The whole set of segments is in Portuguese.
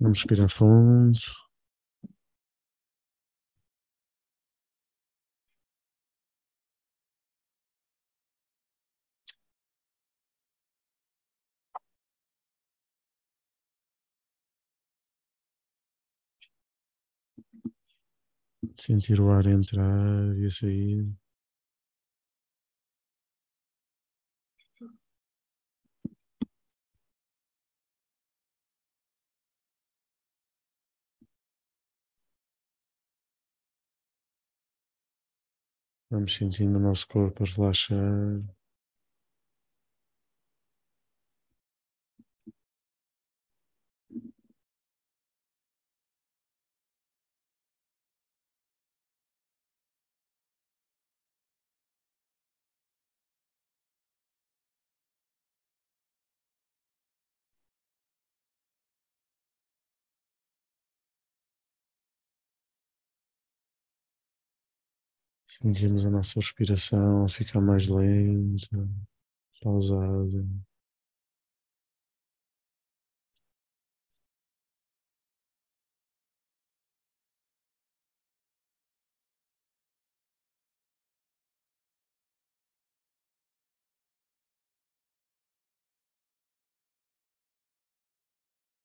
Vamos respirar fundo. Sentir o ar entrar e sair. Vamos sentindo o nosso corpo relaxar. Sentimos a nossa respiração ficar mais lenta, pausada.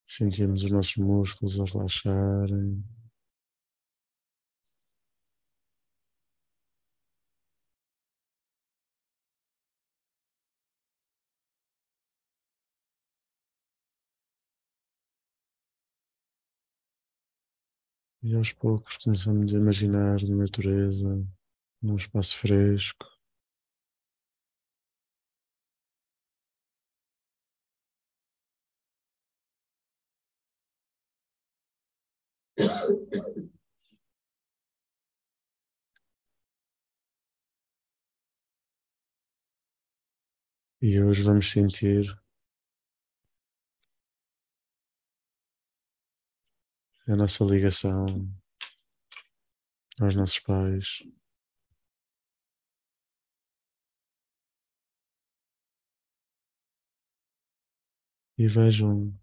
Sentimos os nossos músculos a relaxarem. E aos poucos começamos a imaginar a natureza num espaço fresco. E hoje vamos sentir a nossa ligação aos nossos pais. E vejam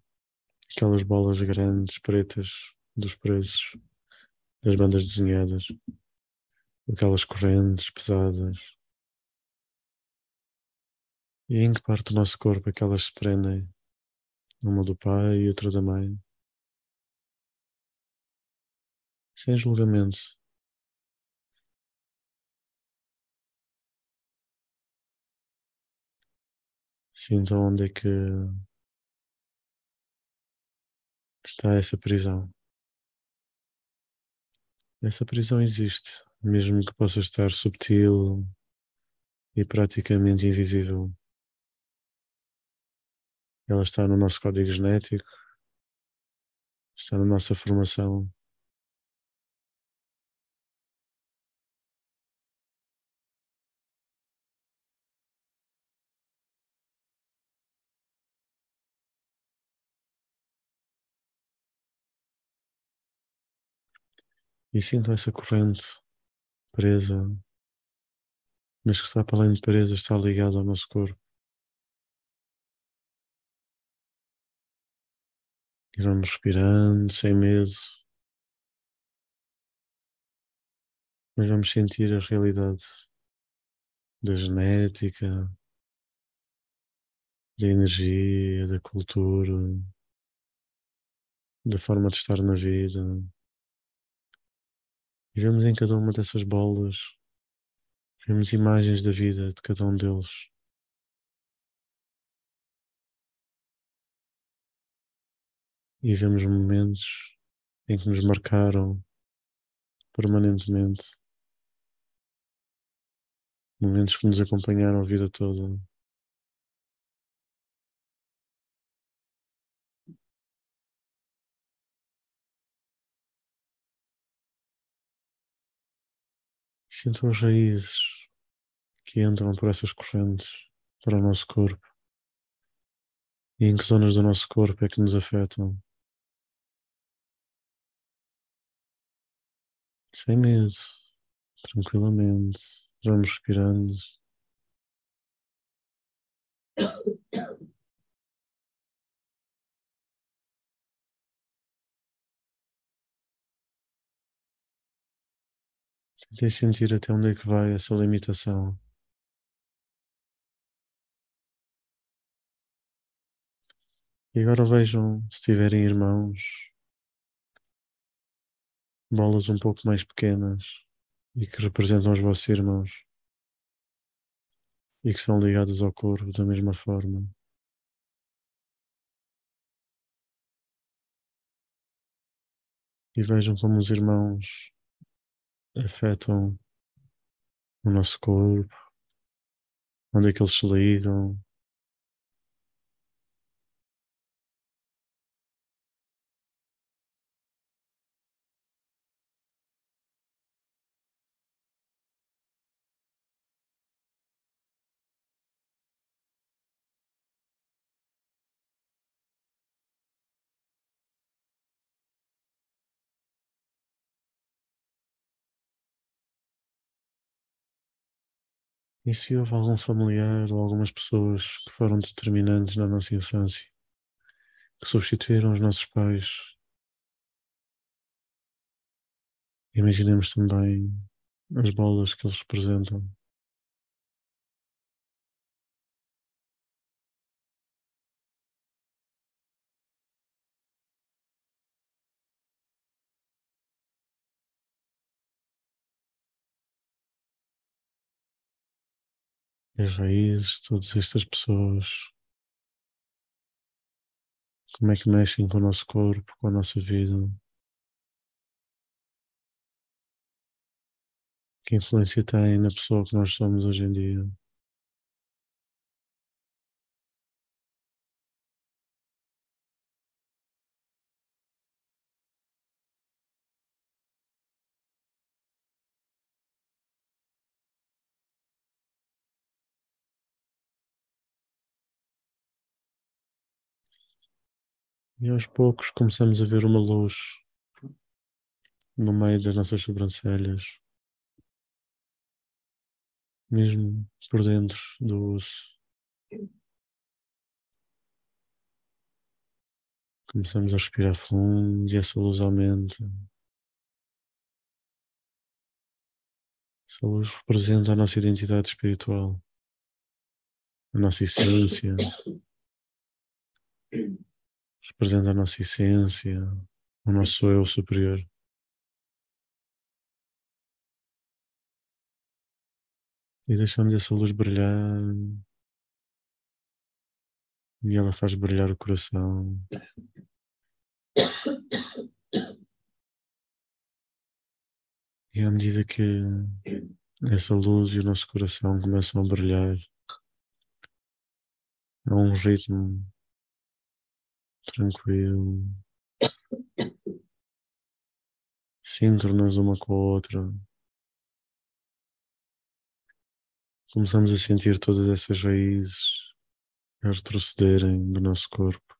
aquelas bolas grandes, pretas, dos preços, das bandas desenhadas, aquelas correntes pesadas. E em que parte do nosso corpo é que elas se prendem? Uma do pai e outra da mãe. Sem julgamento. Sinta onde é que está essa prisão. Essa prisão existe, mesmo que possa estar subtil e praticamente invisível. Ela está no nosso código genético, está na nossa formação. E sinto essa corrente presa, mas que está para além de presa, está ligada ao nosso corpo. E vamos respirando sem medo, mas vamos sentir a realidade da genética, da energia, da cultura, da forma de estar na vida. Vemos em cada uma dessas bolas, vemos imagens da vida de cada um deles. E vemos momentos em que nos marcaram permanentemente, momentos que nos acompanharam a vida toda. Sinto as raízes que entram por essas correntes para o nosso corpo. E em que zonas do nosso corpo é que nos afetam? Sem medo, tranquilamente, vamos respirando. Tentem sentir até onde é que vai essa limitação. E agora vejam, se tiverem irmãos, bolas um pouco mais pequenas e que representam os vossos irmãos e que são ligadas ao corpo da mesma forma. E vejam como os irmãos afetam o nosso corpo, onde é que eles se ligam, E se houve algum familiar ou algumas pessoas que foram determinantes na nossa infância, que substituíram os nossos pais, imaginemos também as bolas que eles representam. As raízes todas estas pessoas, como é que mexem com o nosso corpo, com a nossa vida, que influência têm na pessoa que nós somos hoje em dia. E aos poucos começamos a ver uma luz no meio das nossas sobrancelhas, mesmo por dentro do osso. Começamos a respirar fundo e essa luz aumenta. Essa luz representa a nossa identidade espiritual, a nossa essência representa a nossa essência, o nosso eu superior. E deixamos essa luz brilhar e ela faz brilhar o coração. E à medida que essa luz e o nosso coração começam a brilhar, a um ritmo tranquilo, síncronas uma com a outra. Começamos a sentir todas essas raízes a retrocederem do nosso corpo.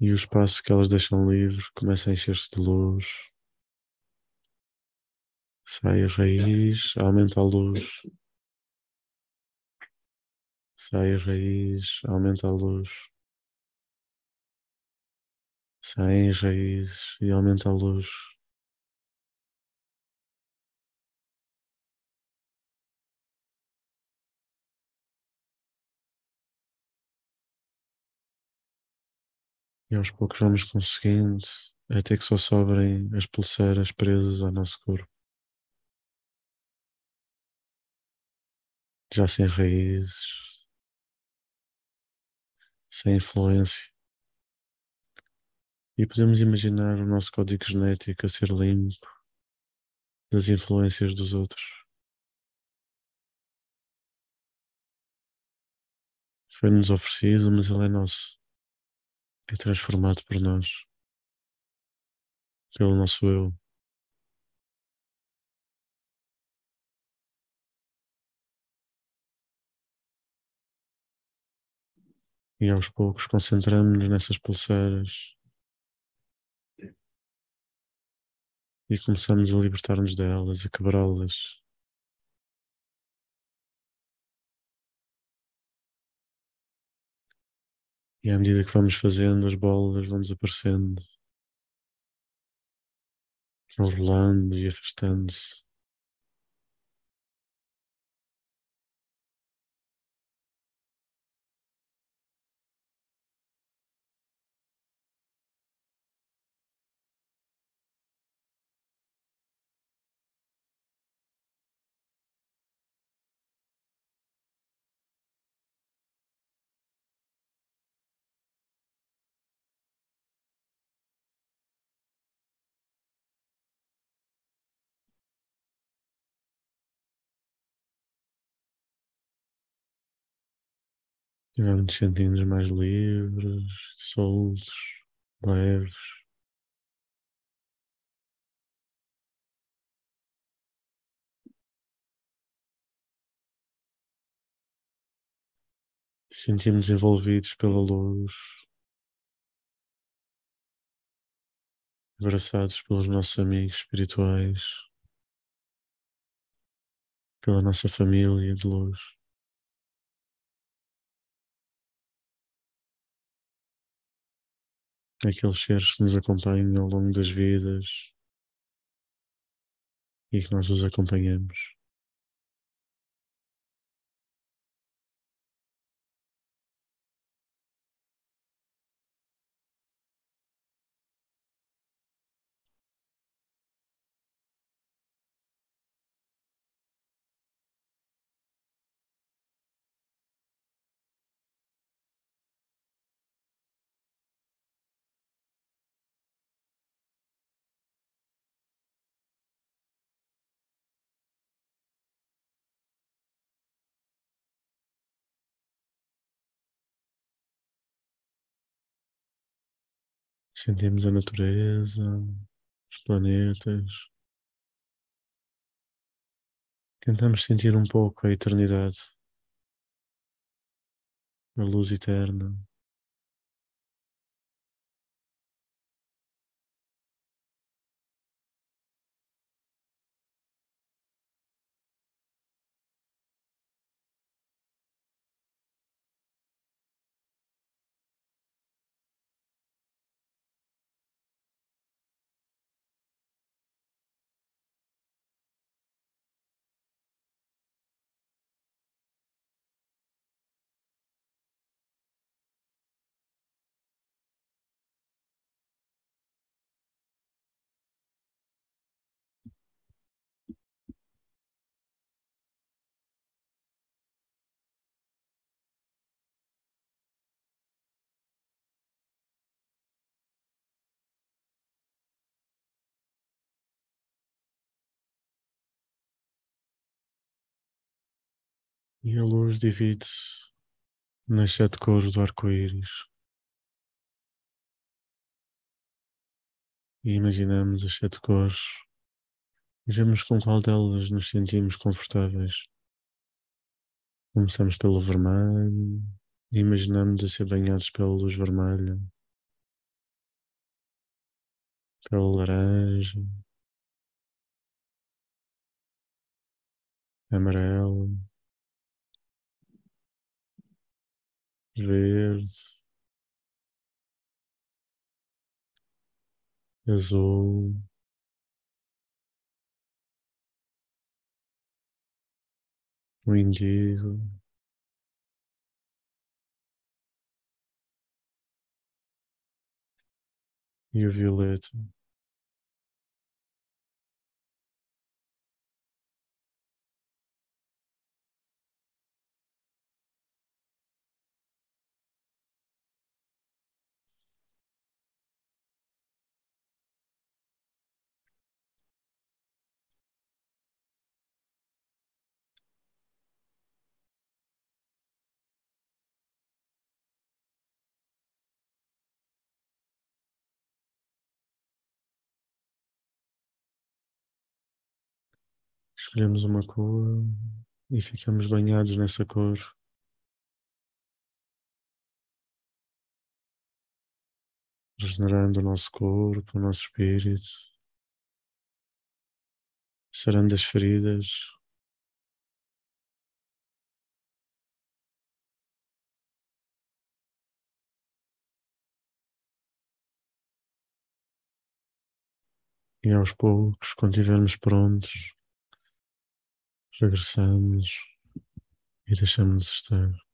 E o espaço que elas deixam livre começa a encher-se de luz. Sai a raiz, aumenta a luz. Sai a raiz, aumenta a luz. Saem as raízes e aumenta a luz. E aos poucos vamos conseguindo até que só sobrem as pulseiras presas ao nosso corpo. Já sem raízes, sem influência. E podemos imaginar o nosso código genético a ser limpo das influências dos outros. Foi-nos oferecido, mas ele é nosso. É transformado por nós, pelo nosso eu. E aos poucos concentramos-nos nessas pulseiras e começamos a libertar-nos delas, a quebrá-las. E à medida que vamos fazendo, as bolas vão desaparecendo, vão rolando e afastando-se. E vamos nos sentindo mais livres, soltos, leves. Sentimos envolvidos pela luz, abraçados pelos nossos amigos espirituais, pela nossa família de luz. Aqueles seres que nos acompanham ao longo das vidas e que nós os acompanhamos. Sentimos a natureza, os planetas. Tentamos sentir um pouco a eternidade, a luz eterna. E a luz divide-se nas sete cores do arco-íris. E imaginamos as sete cores. E vemos com qual delas nos sentimos confortáveis. Começamos pelo vermelho. E imaginamos a ser banhados pela luz vermelha, pela laranja, amarelo, verde, azul, o indigo, e o violeta. Escolhemos uma cor e ficamos banhados nessa cor. Regenerando o nosso corpo, o nosso espírito, sarando as feridas, e aos poucos, quando estivermos prontos, regressamos e deixamos de estar.